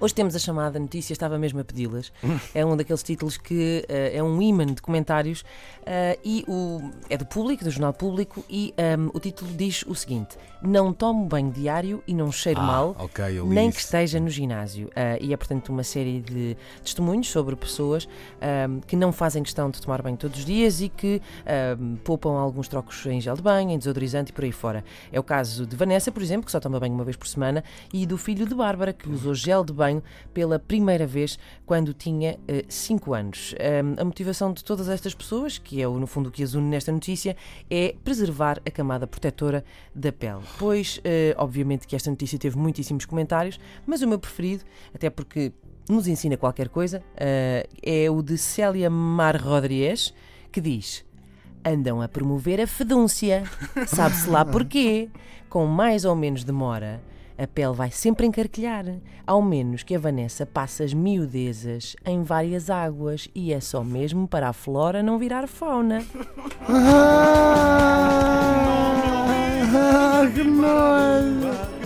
Hoje temos a chamada notícia, estava mesmo a pedi-las. É um daqueles títulos que uh, é um imã de comentários uh, e o, é do público, do jornal público, e um, o título diz o seguinte: Não tomo banho diário e não cheiro Ah, mal, ok, eu li nem isso. que esteja no ginásio. Uh, e é, portanto, uma série de testemunhos sobre pessoas um, que não fazem questão de tomar banho todos os dias e que um, poupam alguns trocos em gel de banho, em desodorizante e por aí fora. É o caso de Vanessa, por exemplo, que só toma banho uma vez por semana, e do filho de Bárbara, que usou gel de banho pela primeira vez quando tinha 5 anos. Um, a motivação de todas estas pessoas, que é o, no fundo o que as une nesta notícia, é preservar a camada protetora da pele. Pois, eh, obviamente que esta notícia teve muitíssimos comentários, mas o meu preferido, até porque nos ensina qualquer coisa, eh, é o de Célia Mar Rodrigues, que diz. Andam a promover a fedúncia. Sabe-se lá porquê. Com mais ou menos demora, a pele vai sempre encarquilhar. Ao menos que a Vanessa passe as miudezas em várias águas e é só mesmo para a flora não virar fauna. Ah, que nojo!